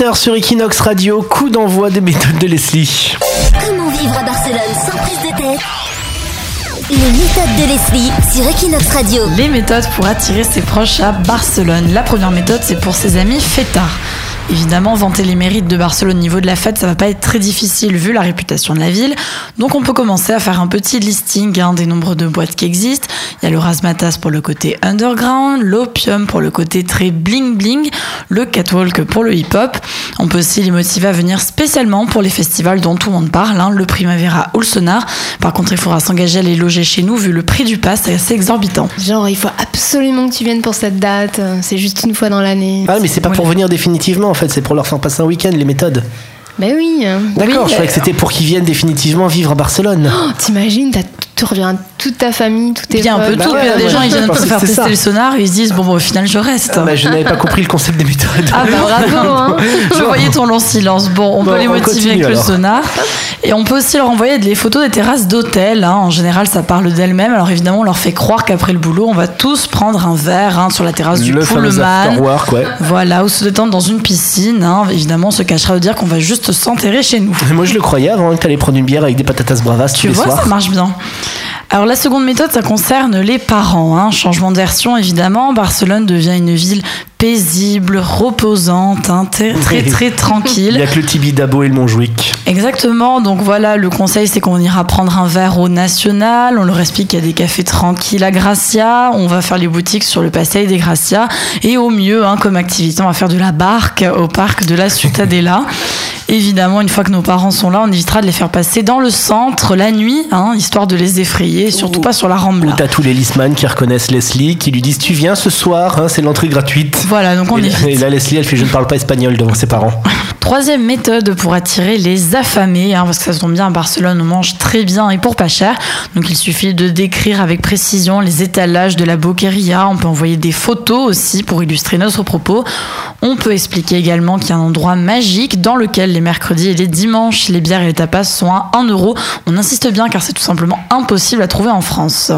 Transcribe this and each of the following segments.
18h sur Equinox Radio, coup d'envoi des méthodes de Leslie. Comment vivre à Barcelone sans prise de tête Les méthodes de Leslie sur Equinox Radio. Les méthodes pour attirer ses proches à Barcelone. La première méthode, c'est pour ses amis fêtards. Évidemment, vanter les mérites de Barcelone au niveau de la fête, ça va pas être très difficile vu la réputation de la ville. Donc on peut commencer à faire un petit listing hein, des nombres de boîtes qui existent. Il y a le Razmatas pour le côté underground, l'Opium pour le côté très bling bling, le Catwalk pour le hip-hop. On peut aussi les motiver à venir spécialement pour les festivals dont tout le monde parle, hein, le Primavera ou le Sonar. Par contre, il faudra s'engager à les loger chez nous vu le prix du pass, c'est assez exorbitant. Genre, il faut absolument que tu viennes pour cette date. C'est juste une fois dans l'année. Ah mais c'est pas pour venir définitivement en fait, c'est pour leur faire passer un week-end les méthodes. Mais oui. D'accord, Oui, je croyais que c'était pour qu'ils viennent définitivement vivre à Barcelone. Oh, T'imagines, t'as- tu reviens toute ta famille, tous tes Il y a un peu potes. tout. ouais, Il y a des ouais, gens, ils je viennent pour faire tester ça. le sonar, ils se disent, bon, bon, au final, je reste. Ah bah, je n'avais pas compris le concept des méthodes. Ah bah bravo hein. Je voyais ton long silence. Bon, on Bon, peut les on motiver continue, avec le sonar. Et on peut aussi leur envoyer des photos des terrasses d'hôtels. hein. En général, ça parle d'elles-mêmes. Alors évidemment, on leur fait croire qu'après le boulot, on va tous prendre un verre hein, sur la terrasse du Pullman. ouais. Voilà, ou se détendre dans une piscine. hein. Évidemment, on se cachera de dire qu'on va juste s'enterrer chez nous. Moi je le croyais avant que t'allais prendre une bière avec des patatas bravas tous Tu les vois, soirs. ça marche bien. Alors la seconde méthode, ça concerne les parents. Hein. Changement de version, évidemment. Barcelone devient une ville paisible, reposante, hein, très très, très Il tranquille. y a que le Tibidabo et le Montjuic. Exactement. Donc voilà, le conseil, c'est qu'on ira prendre un verre au National. On leur explique qu'il y a des cafés tranquilles à Gracia. On va faire les boutiques sur le Passeig des Gracia. Et au mieux, hein, comme activité, on va faire de la barque au parc de la Ciutadella. Évidemment, une fois que nos parents sont là, on évitera de les faire passer dans le centre la nuit, hein, histoire de les effrayer, et surtout pas sur la Rambla. t'as tous les listman qui reconnaissent Leslie, qui lui disent Tu viens ce soir, hein, c'est l'entrée gratuite. Voilà, donc on et, évite. et là, Leslie, elle fait Je ne parle pas espagnol devant ses parents. Troisième méthode pour attirer les affamés, hein, parce que ça se tombe bien à Barcelone, on mange très bien et pour pas cher. Donc il suffit de décrire avec précision les étalages de la boqueria. On peut envoyer des photos aussi pour illustrer notre propos. On peut expliquer également qu'il y a un endroit magique dans lequel les mercredis et les dimanches, les bières et les tapas sont à 1 euro. On insiste bien car c'est tout simplement impossible à trouver en France.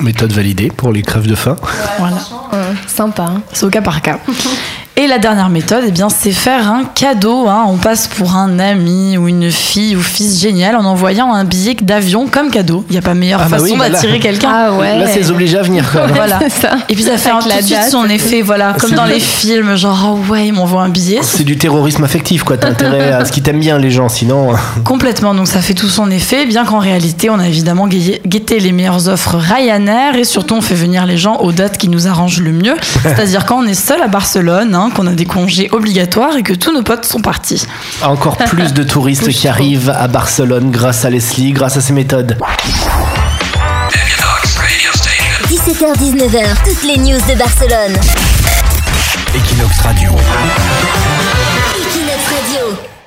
Méthode validée pour les crèves de faim. Voilà. Ouais, sympa. hein. C'est au cas par cas. Et la dernière méthode, eh bien, c'est faire un cadeau. hein. On passe pour un ami ou une fille ou fils génial en envoyant un billet d'avion comme cadeau. Il n'y a pas meilleure Ah bah façon oui, bah d'attirer quelqu'un. Ah ouais. Là, c'est les obliger à venir. Quoi. Voilà. Ça. Et puis ça fait un, tout de suite son effet, voilà, comme dans les films, genre oh ouais, ils m'envoient un billet. C'est du terrorisme affectif, quoi. T'as intérêt à ce qu'ils t'aiment bien, les gens, sinon. euh, Complètement, donc ça fait tout son effet, bien qu'en réalité, on a évidemment guetté les meilleures offres Ryanair et surtout on fait venir les gens aux dates qui nous arrangent le mieux. C'est-à-dire quand on est seul à Barcelone, hein, Hein, qu'on a des congés obligatoires et que tous nos potes sont partis. Encore plus de touristes qui arrivent à Barcelone grâce à Leslie, grâce à ses méthodes. 17h-19h, toutes les news de Barcelone. Equinox Radio. Equinox Radio.